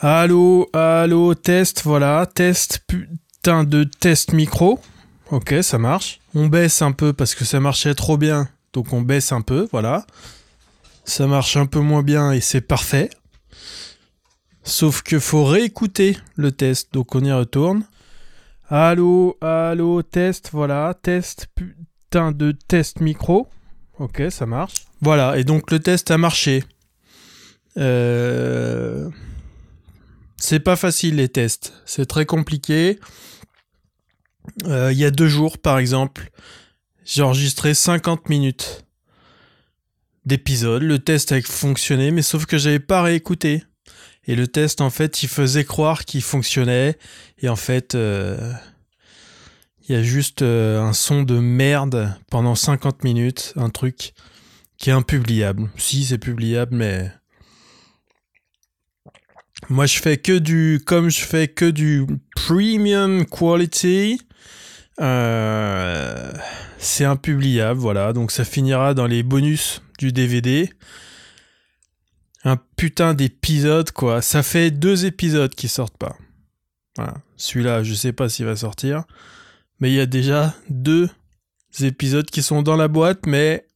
Allô, allô, test, voilà, test, putain de test micro. Ok, ça marche. On baisse un peu parce que ça marchait trop bien, donc on baisse un peu, voilà. Ça marche un peu moins bien et c'est parfait. Sauf que faut réécouter le test, donc on y retourne. Allô, allô, test, voilà, test, putain de test micro. Ok, ça marche. Voilà, et donc le test a marché. Euh... C'est pas facile les tests, c'est très compliqué. Euh, il y a deux jours, par exemple, j'ai enregistré 50 minutes d'épisode. Le test a fonctionné, mais sauf que j'avais pas réécouté. Et le test, en fait, il faisait croire qu'il fonctionnait. Et en fait, euh, il y a juste euh, un son de merde pendant 50 minutes. Un truc qui est impubliable. Si, c'est publiable, mais moi, je fais que du, comme je fais que du premium quality, euh, c'est impubliable, voilà. Donc ça finira dans les bonus du DVD. Un putain d'épisode, quoi. Ça fait deux épisodes qui sortent pas. Voilà. Celui-là, je sais pas s'il va sortir. Mais il y a déjà deux épisodes qui sont dans la boîte, mais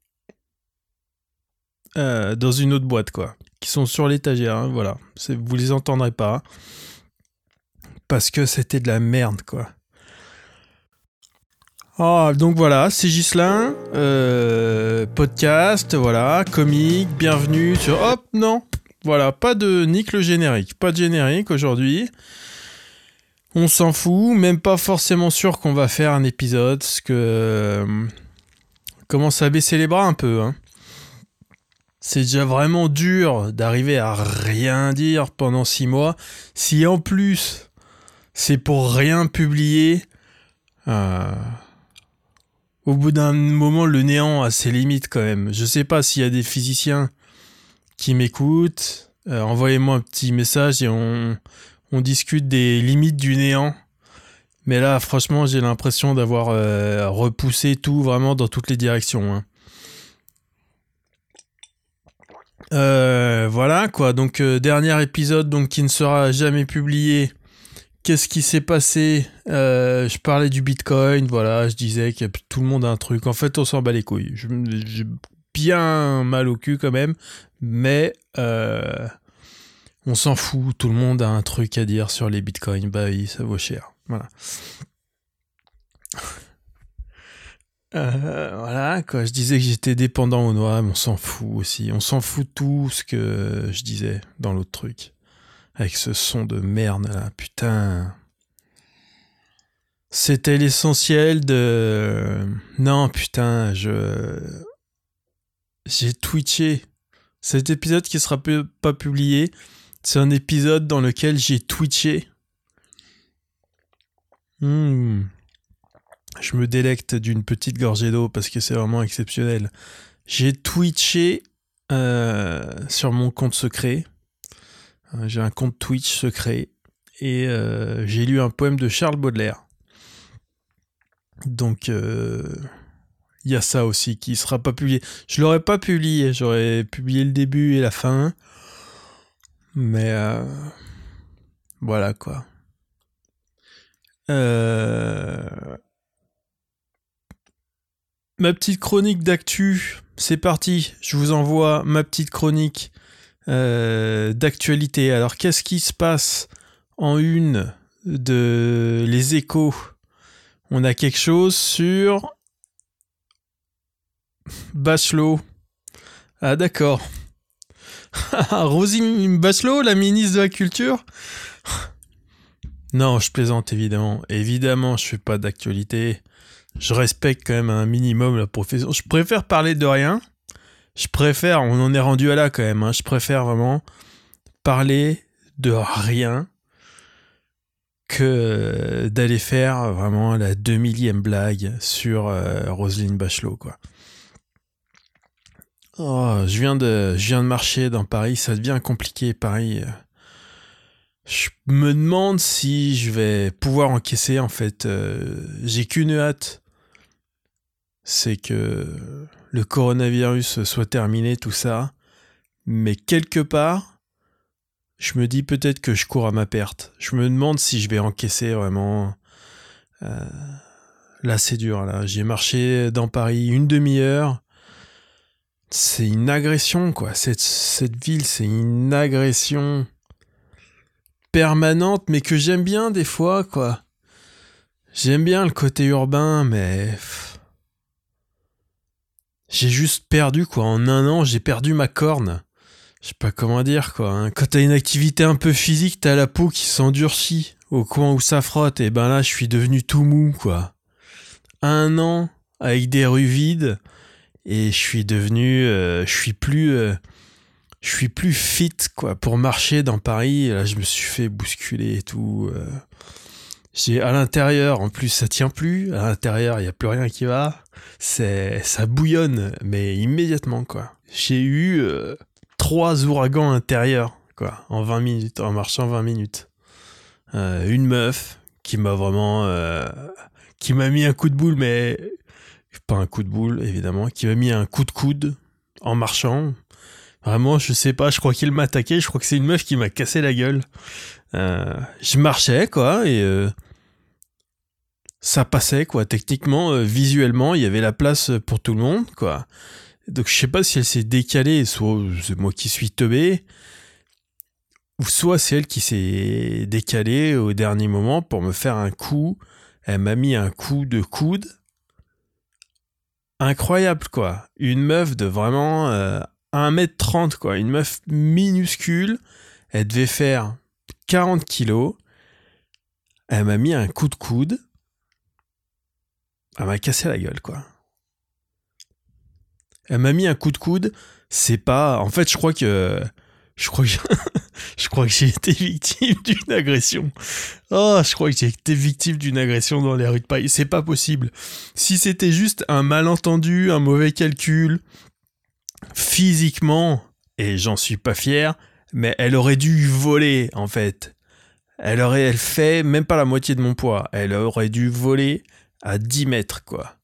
euh, dans une autre boîte, quoi qui sont sur l'étagère, hein, voilà. Vous les entendrez pas. Parce que c'était de la merde, quoi. Ah, donc voilà, c'est Gislin, euh, podcast, voilà, comique, bienvenue sur... Hop, non, voilà, pas de Nick le générique, pas de générique aujourd'hui. On s'en fout, même pas forcément sûr qu'on va faire un épisode, parce que... Euh, commence à baisser les bras un peu, hein c'est déjà vraiment dur d'arriver à rien dire pendant six mois. Si en plus c'est pour rien publier, euh, au bout d'un moment le néant a ses limites quand même. Je sais pas s'il y a des physiciens qui m'écoutent. Euh, envoyez-moi un petit message et on, discute des limites du néant. Mais là, franchement, j'ai l'impression d'avoir euh, repoussé tout vraiment dans toutes les directions. Hein. Euh, voilà quoi. Donc euh, dernier épisode donc qui ne sera jamais publié. Qu'est-ce qui s'est passé? Euh, Je parlais du Bitcoin. Voilà, je disais que tout le monde a un truc. En fait, on s'en bat les couilles. J'ai bien mal au cul quand même, mais on s'en fout. Tout le monde a un truc à dire sur les Bitcoins. Bah oui, ça vaut cher. Voilà. Euh, voilà, quoi. Je disais que j'étais dépendant aux noix, mais on s'en fout aussi. On s'en fout tout ce que je disais dans l'autre truc. Avec ce son de merde là, putain. C'était l'essentiel de. Non, putain, je. J'ai twitché. Cet épisode qui sera pas publié, c'est un épisode dans lequel j'ai twitché. Hmm je me délecte d'une petite gorgée d'eau parce que c'est vraiment exceptionnel. J'ai twitché euh, sur mon compte secret. Euh, j'ai un compte Twitch secret et euh, j'ai lu un poème de Charles Baudelaire. Donc il y a ça aussi qui sera pas publié. Je l'aurais pas publié, j'aurais publié le début et la fin. Mais voilà quoi. Euh, ma petite chronique d'actu, c'est parti. Je vous envoie ma petite chronique euh, d'actualité. Alors, qu'est-ce qui se passe en une de Les Échos? On a quelque chose sur Bachelot. Ah, d'accord. Rosine Bachelot, la ministre de la Culture? Non, je plaisante évidemment. Évidemment, je fais pas d'actualité je respecte quand même un minimum la profession. Je préfère parler de rien. Je préfère, on en est rendu à là quand même, hein. je préfère vraiment parler de rien que d'aller faire vraiment la deux millième blague sur euh, Roselyne Bachelot, quoi. Oh, je viens de, je marcher dans Paris, ça devient compliqué, Paris. Je me demande si je vais pouvoir encaisser, en fait. Euh, j'ai qu'une hâte, c'est que le coronavirus soit terminé, tout ça. Mais quelque part, je me dis peut-être que je cours à ma perte. Je me demande si je vais encaisser vraiment. Euh, là, c'est dur. Là, j'ai marché dans Paris une demi-heure. C'est une agression, quoi. Cette, cette ville, c'est une agression permanente, mais que j'aime bien des fois, quoi. J'aime bien le côté urbain, mais j'ai juste perdu, quoi. En un an, j'ai perdu ma corne. Je sais pas comment dire, quoi. Hein. Quand t'as une activité un peu physique, t'as la peau qui s'endurcit au coin où ça frotte. Et ben là, je suis devenu tout mou, quoi. Un an avec des rues vides et je suis devenu, euh, je suis plus, euh, je suis plus fit, quoi, pour marcher dans Paris. là, je me suis fait bousculer et tout. Euh. J'ai à l'intérieur, en plus, ça tient plus. À l'intérieur, il y a plus rien qui va. C'est, ça bouillonne, mais immédiatement, quoi. J'ai eu euh, trois ouragans intérieurs, quoi, en 20 minutes, en marchant 20 minutes. Euh, une meuf qui m'a vraiment, euh, qui m'a mis un coup de boule, mais pas un coup de boule, évidemment, qui m'a mis un coup de coude en marchant. Vraiment, je sais pas, je crois qu'il m'a attaqué, je crois que c'est une meuf qui m'a cassé la gueule. Euh, je marchais, quoi, et euh, ça passait, quoi. Techniquement, euh, visuellement, il y avait la place pour tout le monde, quoi. Donc je sais pas si elle s'est décalée, soit c'est moi qui suis teubé, ou soit c'est elle qui s'est décalée au dernier moment pour me faire un coup. Elle m'a mis un coup de coude. Incroyable, quoi. Une meuf de vraiment 1m30, quoi. Une meuf minuscule. Elle devait faire 40 kilos. Elle m'a mis un coup de coude. Elle m'a cassé la gueule, quoi. Elle m'a mis un coup de coude. C'est pas. En fait, je crois que. Je crois que je crois que j'ai été victime d'une agression. Oh, je crois que j'ai été victime d'une agression dans les rues de Paris. C'est pas possible. Si c'était juste un malentendu, un mauvais calcul, physiquement, et j'en suis pas fier, mais elle aurait dû voler en fait. Elle aurait, elle fait même pas la moitié de mon poids. Elle aurait dû voler à 10 mètres quoi.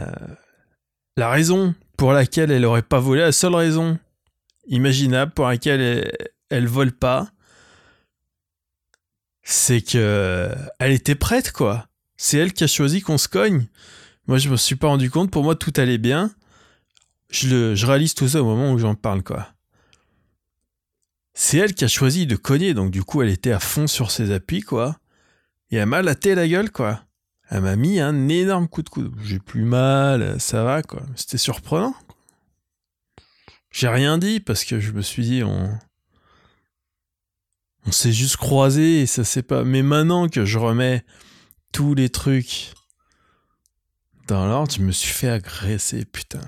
Euh, la raison pour laquelle elle aurait pas volé, la seule raison imaginable pour laquelle elle, elle vole pas, c'est que elle était prête quoi. C'est elle qui a choisi qu'on se cogne. Moi je me suis pas rendu compte. Pour moi tout allait bien. Je, le, je réalise tout ça au moment où j'en parle quoi c'est elle qui a choisi de cogner, donc du coup elle était à fond sur ses appuis, quoi. Et elle m'a laté la gueule, quoi. Elle m'a mis un énorme coup de coude. J'ai plus mal, ça va, quoi. C'était surprenant. J'ai rien dit parce que je me suis dit, on. S'est juste croisé et ça c'est pas. Mais maintenant que je remets tous les trucs dans l'ordre, je me suis fait agresser, putain.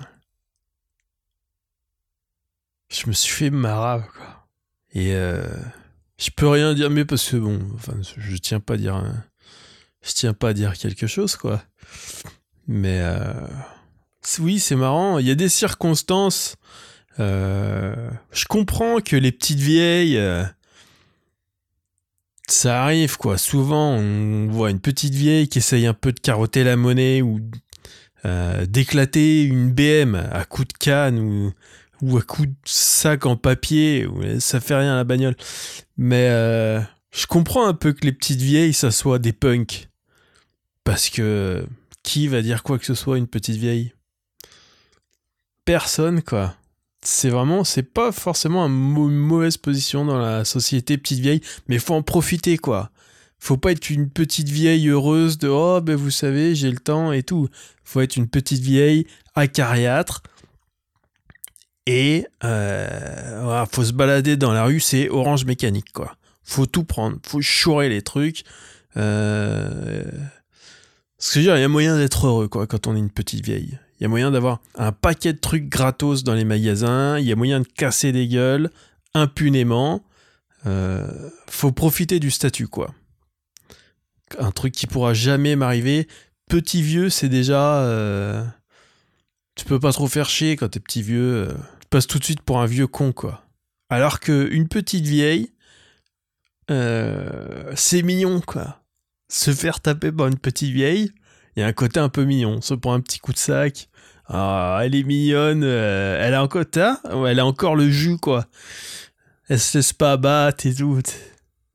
Je me suis fait marave, quoi. Et euh, je peux rien dire, mais parce que bon, je tiens pas à dire, tiens pas à dire quelque chose, quoi. Mais euh, oui, c'est marrant. Il y a des circonstances. Euh, je comprends que les petites vieilles, ça arrive, quoi. Souvent, on voit une petite vieille qui essaye un peu de carotter la monnaie ou d'éclater une BM à coup de canne ou ou à coup de sac en papier, ça fait rien à la bagnole. Mais euh, je comprends un peu que les petites vieilles, ça soit des punks. Parce que qui va dire quoi que ce soit une petite vieille? Personne, quoi. C'est vraiment, c'est pas forcément une mauvaise position dans la société petite vieille, mais faut en profiter, quoi. Faut pas être une petite vieille heureuse de oh ben vous savez j'ai le temps et tout. Faut être une petite vieille acariâtre et euh, faut se balader dans la rue, c'est orange mécanique, quoi. Faut tout prendre, faut chourer les trucs. Euh... Ce que je veux dire, il y a moyen d'être heureux, quoi, quand on est une petite vieille. Il y a moyen d'avoir un paquet de trucs gratos dans les magasins. Il y a moyen de casser des gueules impunément. Euh, faut profiter du statut, quoi. Un truc qui pourra jamais m'arriver. Petit vieux, c'est déjà. Euh, tu peux pas trop faire chier quand t'es petit vieux. Euh tout de suite pour un vieux con, quoi. Alors que une petite vieille, euh, c'est mignon, quoi. Se faire taper par une petite vieille, il y a un côté un peu mignon. Se prend un petit coup de sac. Ah, elle est mignonne. Euh, elle a encore, elle a encore le jus, quoi. Elle se laisse pas abattre et tout.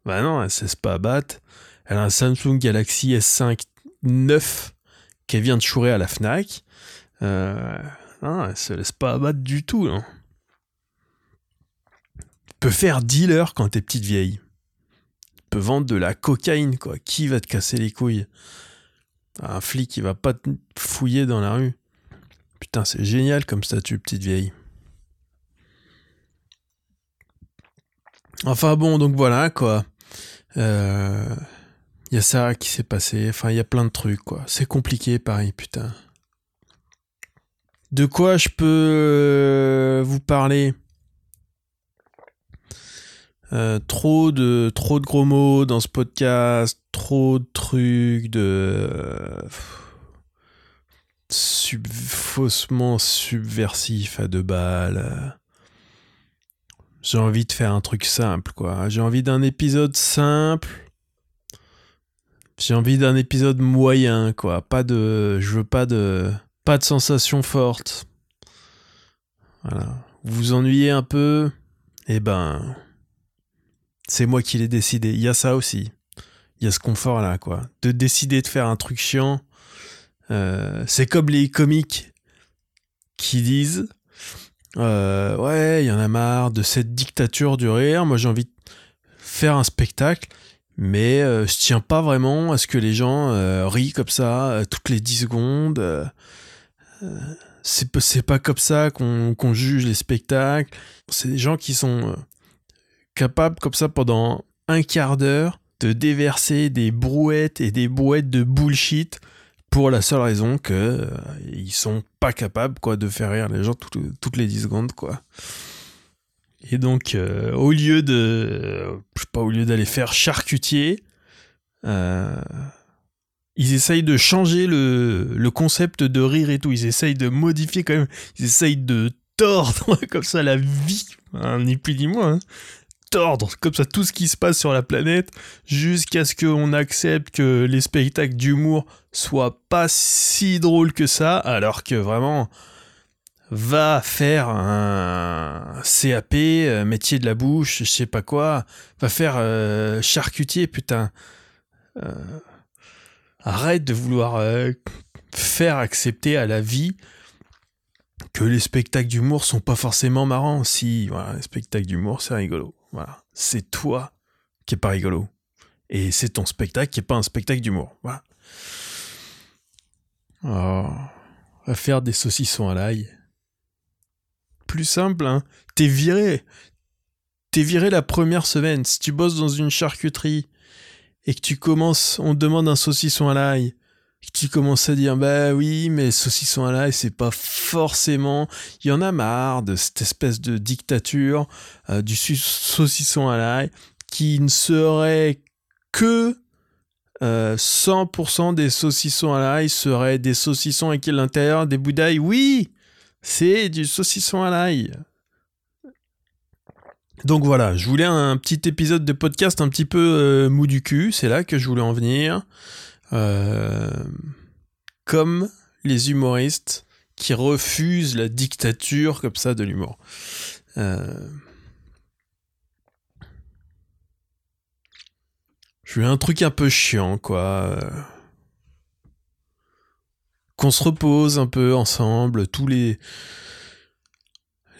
Bah non, elle se laisse pas abattre. Elle a un Samsung Galaxy S5 9 qu'elle vient de chourer à la Fnac. Euh, non, elle se laisse pas abattre du tout. Tu peux faire dealer quand t'es petite vieille. Tu peux vendre de la cocaïne, quoi. Qui va te casser les couilles? Un flic, il va pas te fouiller dans la rue. Putain, c'est génial comme statut, petite vieille. Enfin bon, donc voilà, quoi. Il euh, y a ça qui s'est passé. Enfin, il y a plein de trucs, quoi. C'est compliqué, pareil, putain. De quoi je peux euh, vous parler? Euh, trop de trop de gros mots dans ce podcast, trop de trucs de faussement subversif à deux balles. J'ai envie de faire un truc simple, quoi. J'ai envie d'un épisode simple. J'ai envie d'un épisode moyen, quoi. Pas de, je veux pas de, pas de sensations fortes. Voilà. Vous vous ennuyez un peu Eh ben, c'est moi qui l'ai décidé. Il y a ça aussi. Il y a ce confort là, quoi. De décider de faire un truc chiant. Euh, c'est comme les comiques qui disent euh, ouais, il y en a marre de cette dictature du rire. Moi, j'ai envie de faire un spectacle, mais euh, je tiens pas vraiment à ce que les gens euh, rient comme ça toutes les 10 secondes. C'est pas comme ça qu'on juge les spectacles. C'est des gens qui sont capables, comme ça, pendant un quart d'heure, de déverser des brouettes et des brouettes de bullshit pour la seule raison que euh, sont pas capables quoi de faire rire les gens toutes les 10 secondes quoi. Et donc euh, au lieu de sais pas au lieu d'aller faire charcutier euh, ils essayent de changer le, le, concept de rire et tout, ils essayent de modifier quand même, ils essayent de tordre comme ça la vie, hein, ni plus ni moins, hein. Tordre comme ça tout ce qui se passe sur la planète jusqu'à ce qu'on accepte que les spectacles d'humour soient pas si drôles que ça, alors que vraiment va faire un CAP, euh, métier de la bouche, je sais pas quoi, va faire euh, charcutier, putain. Euh, arrête de vouloir faire accepter à la vie que les spectacles d'humour sont pas forcément marrants. Si, voilà, les spectacles d'humour, c'est rigolo. Voilà. C'est toi qui est pas rigolo. Et c'est ton spectacle qui est pas un spectacle d'humour. Voilà. Oh, faire des saucissons à l'ail. Plus simple, hein. T'es viré. T'es viré la première semaine. Si tu bosses dans une charcuterie et que tu commences, on te demande un saucisson à l'ail tu commences à dire bah oui mais saucisson à l'ail c'est pas forcément il y en a marre de cette espèce de dictature euh, du saucisson à l'ail qui ne serait que 100% euh, des saucissons à l'ail seraient des saucissons avec l'intérieur des boudailles oui c'est du saucisson à l'ail donc voilà, je voulais un petit épisode de podcast un petit peu euh, mou du cul, c'est là que je voulais en venir. Euh, comme les humoristes qui refusent la dictature comme ça de l'humour. Euh, je veux un truc un peu chiant, quoi. Qu'on se repose un peu ensemble, tous les...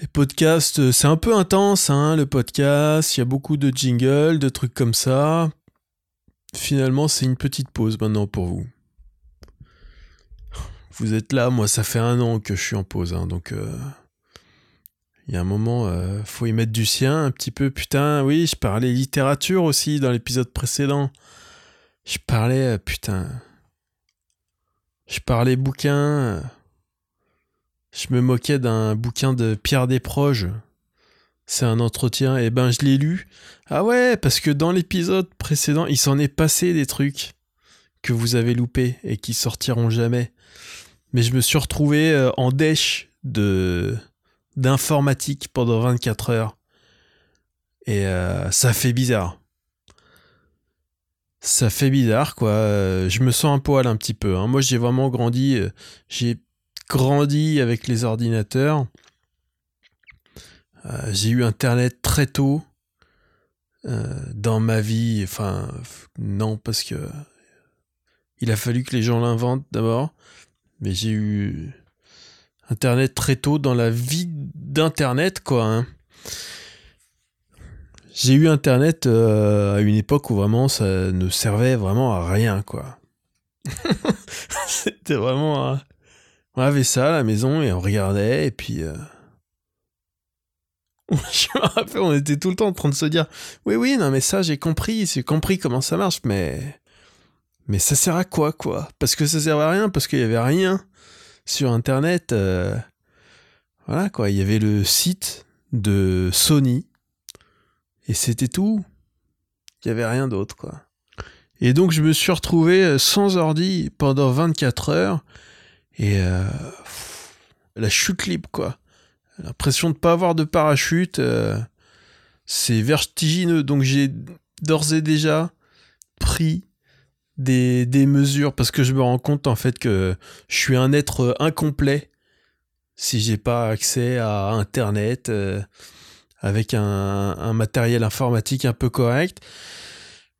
Les podcasts, c'est un peu intense, hein, le podcast. Il y a beaucoup de jingles, de trucs comme ça. Finalement, c'est une petite pause maintenant pour vous. Vous êtes là, moi ça fait un an que je suis en pause, hein, donc euh, il y a un moment, euh, faut y mettre du sien un petit peu. Putain, oui, je parlais littérature aussi dans l'épisode précédent. Je parlais, euh, putain, je parlais bouquin. Je me moquais d'un bouquin de Pierre Desproges c'est un entretien, et ben je l'ai lu. Ah ouais, parce que dans l'épisode précédent, il s'en est passé des trucs que vous avez loupés et qui sortiront jamais. Mais je me suis retrouvé euh, en dèche de d'informatique pendant 24 heures. Et euh, ça fait bizarre. Ça fait bizarre, quoi. Euh, je me sens un poil un petit peu. Hein. Moi, j'ai vraiment grandi. J'ai grandi avec les ordinateurs. Euh, j'ai eu Internet très tôt. dans ma vie. Enfin, non, parce que il a fallu que les gens l'inventent d'abord. Mais j'ai eu Internet très tôt dans la vie d'Internet, quoi. Hein. J'ai eu Internet euh, à une époque où vraiment ça ne servait vraiment à rien, quoi. C'était vraiment... On avait ça à la maison et on regardait et puis... Euh, je me rappelle, on était tout le temps en train de se dire Oui, oui, non, mais ça, j'ai compris, j'ai compris comment ça marche, mais. Mais ça sert à quoi, quoi? Parce que ça servait à rien, parce qu'il y avait rien sur Internet. Euh, voilà, quoi. Il y avait le site de Sony, et c'était tout. Il n'y avait rien d'autre, quoi. Et donc, je me suis retrouvé euh, sans ordi pendant 24 heures, et. Euh, la chute libre, quoi. L'impression de pas avoir de parachute, euh, c'est vertigineux. Donc j'ai d'ores et déjà pris des, mesures parce que je me rends compte en fait que je suis un être incomplet si j'ai pas accès à Internet euh, avec un, matériel informatique un peu correct.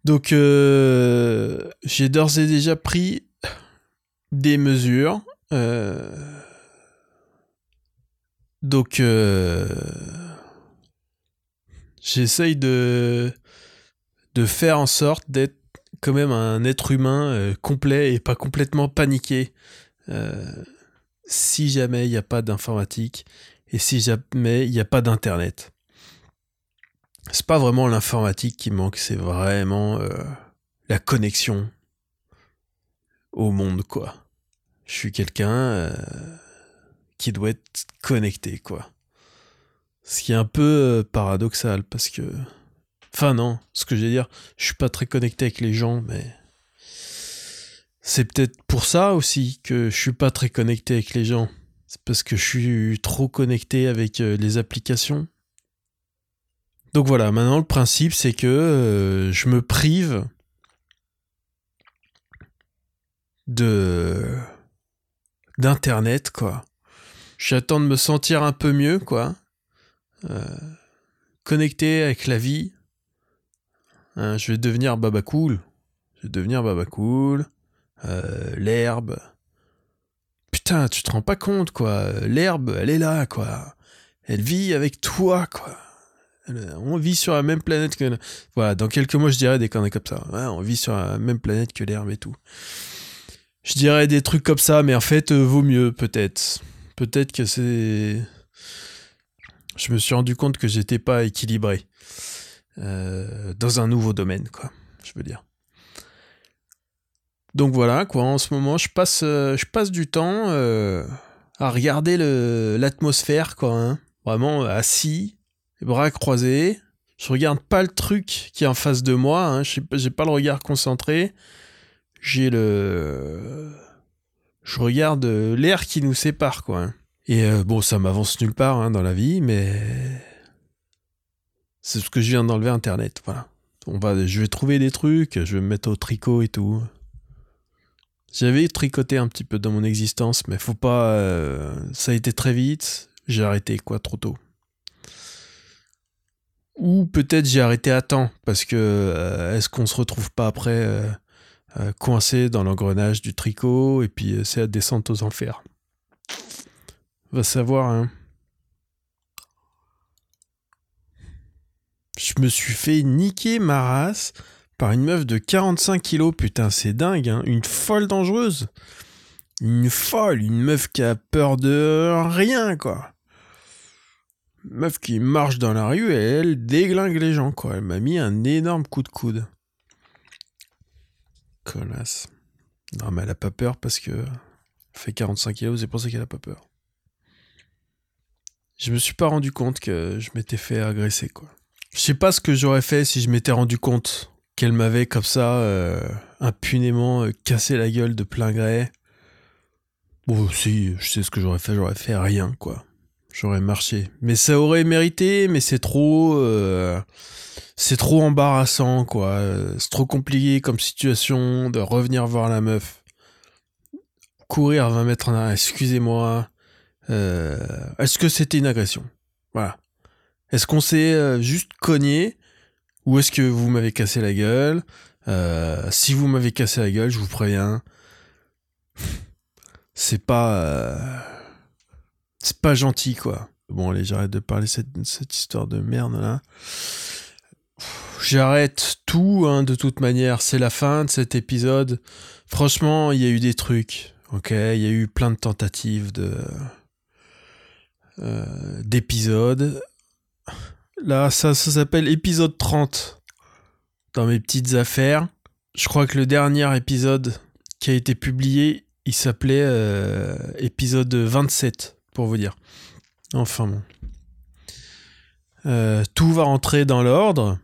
Donc j'ai d'ores et déjà pris des mesures. Donc, euh, j'essaye de, faire en sorte d'être quand même un être humain euh, complet et pas complètement paniqué euh, si jamais il n'y a pas d'informatique et si jamais il n'y a pas d'internet. C'est pas vraiment l'informatique qui manque, c'est vraiment la connexion au monde, quoi. Je suis quelqu'un qui doit être connecté, quoi. Ce qui est un peu euh, paradoxal parce que. Enfin, non, ce que veux dire, je suis pas très connecté avec les gens, mais. C'est peut-être pour ça aussi que je suis pas très connecté avec les gens. C'est parce que je suis trop connecté avec euh, les applications. Donc voilà, maintenant le principe c'est que euh, je me prive de d'internet quoi J'attends de me sentir un peu mieux, quoi. Euh, connecté avec la vie. Hein, je vais devenir baba cool. Je vais devenir baba cool. Euh, l'herbe. Putain, tu te rends pas compte, quoi. L'herbe, elle est là, quoi. Elle vit avec toi, quoi. On vit sur la même planète que. Voilà, dans quelques mois, je dirais des conneries comme ça. on vit sur la même planète que l'herbe et tout. Je dirais des trucs comme ça, mais en fait, euh, vaut mieux, peut-être peut-être que c'est. Je me suis rendu compte que j'étais pas équilibré euh, dans un nouveau domaine, quoi. Je veux dire. Donc voilà, quoi. En ce moment, je passe, euh, je du temps à regarder l'atmosphère, quoi. Hein. Vraiment assis, les bras croisés. Je regarde pas le truc qui est en face de moi. Hein. J'ai pas le regard concentré. J'ai le je regarde euh, l'air qui nous sépare, quoi. Et euh, bon, ça m'avance nulle part hein, dans la vie, mais c'est ce que je viens d'enlever Internet, voilà. On va, je vais trouver des trucs, je vais me mettre au tricot et tout. J'avais tricoté un petit peu dans mon existence, mais faut pas. Euh, ça a été très vite. J'ai arrêté quoi trop tôt. Ou peut-être j'ai arrêté à temps parce que est-ce qu'on se retrouve pas après euh, coincé dans l'engrenage du tricot, et puis euh, c'est la descente aux enfers. Va savoir, hein. Je me suis fait niquer ma race par une meuf de 45 kilos, putain, c'est dingue, hein. Une folle dangereuse. Une folle, une meuf qui a peur de rien, quoi. meuf qui marche dans la rue et elle déglingue les gens, quoi. Elle m'a mis un énorme coup de coude. Non, mais elle a pas peur parce que. fait 45 kilos, c'est pour ça qu'elle a pas peur. Je me suis pas rendu compte que je m'étais fait agresser, quoi. Je sais pas ce que j'aurais fait si je m'étais rendu compte qu'elle m'avait comme ça euh, impunément euh, cassé la gueule de plein gré. Bon, si, je sais ce que j'aurais fait, j'aurais fait rien, quoi. J'aurais marché. Mais ça aurait mérité, mais c'est trop. Euh, c'est trop embarrassant, quoi. C'est trop compliqué comme situation de revenir voir la meuf. Courir 20 mètres en arrière, excusez-moi. Euh, est-ce que c'était une agression? Voilà. Est-ce qu'on s'est euh, juste cogné? Où est-ce que vous m'avez cassé la gueule? Euh, Si vous m'avez cassé la gueule, je vous préviens, c'est pas, c'est pas gentil quoi. Bon allez, j'arrête de parler cette, cette histoire de merde là. J'arrête tout, hein, de toute manière. C'est la fin de cet épisode. Franchement, il y a eu des trucs. Ok, il y a eu plein de tentatives euh, d'épisodes. Là, ça, ça s'appelle épisode 30 dans mes petites affaires. Je crois que le dernier épisode qui a été publié, il s'appelait euh, épisode 27, pour vous dire. Enfin bon. Euh, tout va rentrer dans l'ordre.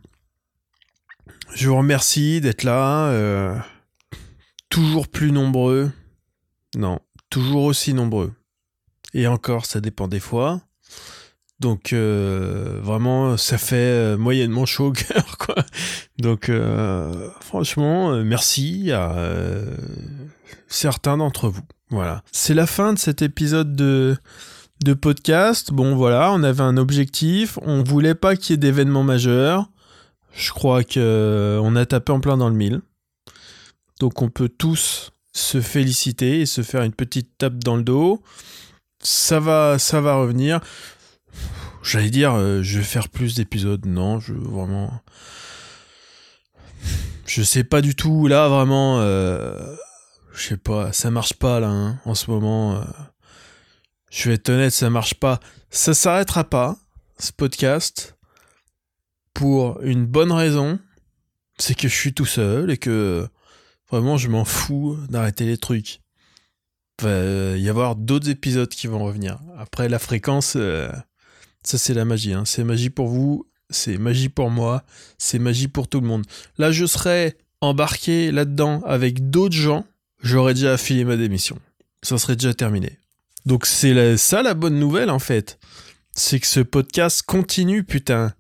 Je vous remercie d'être là. euh, toujours plus nombreux. Non, toujours aussi nombreux. Et encore, ça dépend des fois. Donc euh, vraiment, ça fait euh, moyennement chaud au cœur, quoi. Donc franchement, merci à certains d'entre vous. Voilà. C'est la fin de cet épisode de, de podcast. Bon voilà, on avait un objectif. On voulait pas qu'il y ait d'événements majeurs. Je crois que euh, on a tapé en plein dans le mille. Donc on peut tous se féliciter et se faire une petite tape dans le dos. Ça va, ça va revenir. J'allais dire, euh, je vais faire plus d'épisodes. Non, je vraiment. Je sais pas du tout. Là, vraiment, euh, je sais pas. Ça marche pas là hein, en ce moment. euh. je vais être honnête, ça marche pas. Ça s'arrêtera pas ce podcast pour une bonne raison. C'est que je suis tout seul et que vraiment je m'en fous d'arrêter les trucs. Il va euh, y avoir d'autres épisodes qui vont revenir. Après, la fréquence, euh, ça c'est la magie. hein. C'est magie pour vous, c'est magie pour moi, c'est magie pour tout le monde. Là, je serais embarqué là-dedans avec d'autres gens, j'aurais déjà affilé ma démission. Ça serait déjà terminé. Donc c'est ça la bonne nouvelle en fait. C'est que ce podcast continue, putain.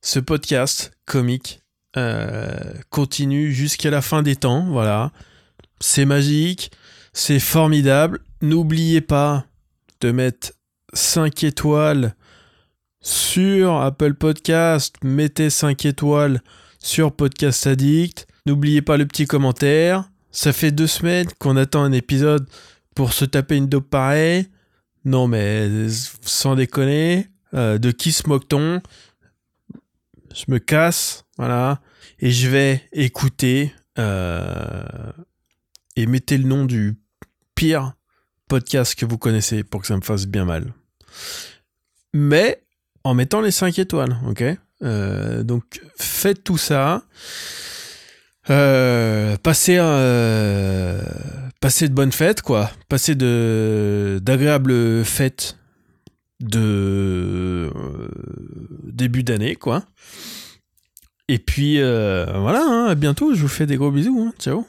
Ce podcast comique euh, continue jusqu'à la fin des temps, voilà. C'est magique, c'est formidable. N'oubliez pas de mettre 5 étoiles sur Apple Podcast, mettez 5 étoiles sur Podcast Addict. N'oubliez pas le petit commentaire. Ça fait deux semaines qu'on attend un épisode pour se taper une dope pareille. Non mais sans déconner, euh, de qui se moque-t-on? Je me casse, voilà, et je vais écouter euh, et mettez le nom du pire podcast que vous connaissez pour que ça me fasse bien mal. Mais en mettant les 5 étoiles, ok Euh, Donc faites tout ça. Euh, passez, de bonnes fêtes, quoi. Passez de d'agréables fêtes de euh, début d'année, quoi. Et puis euh, voilà, hein, à bientôt. Je vous fais des gros bisous. hein. Ciao.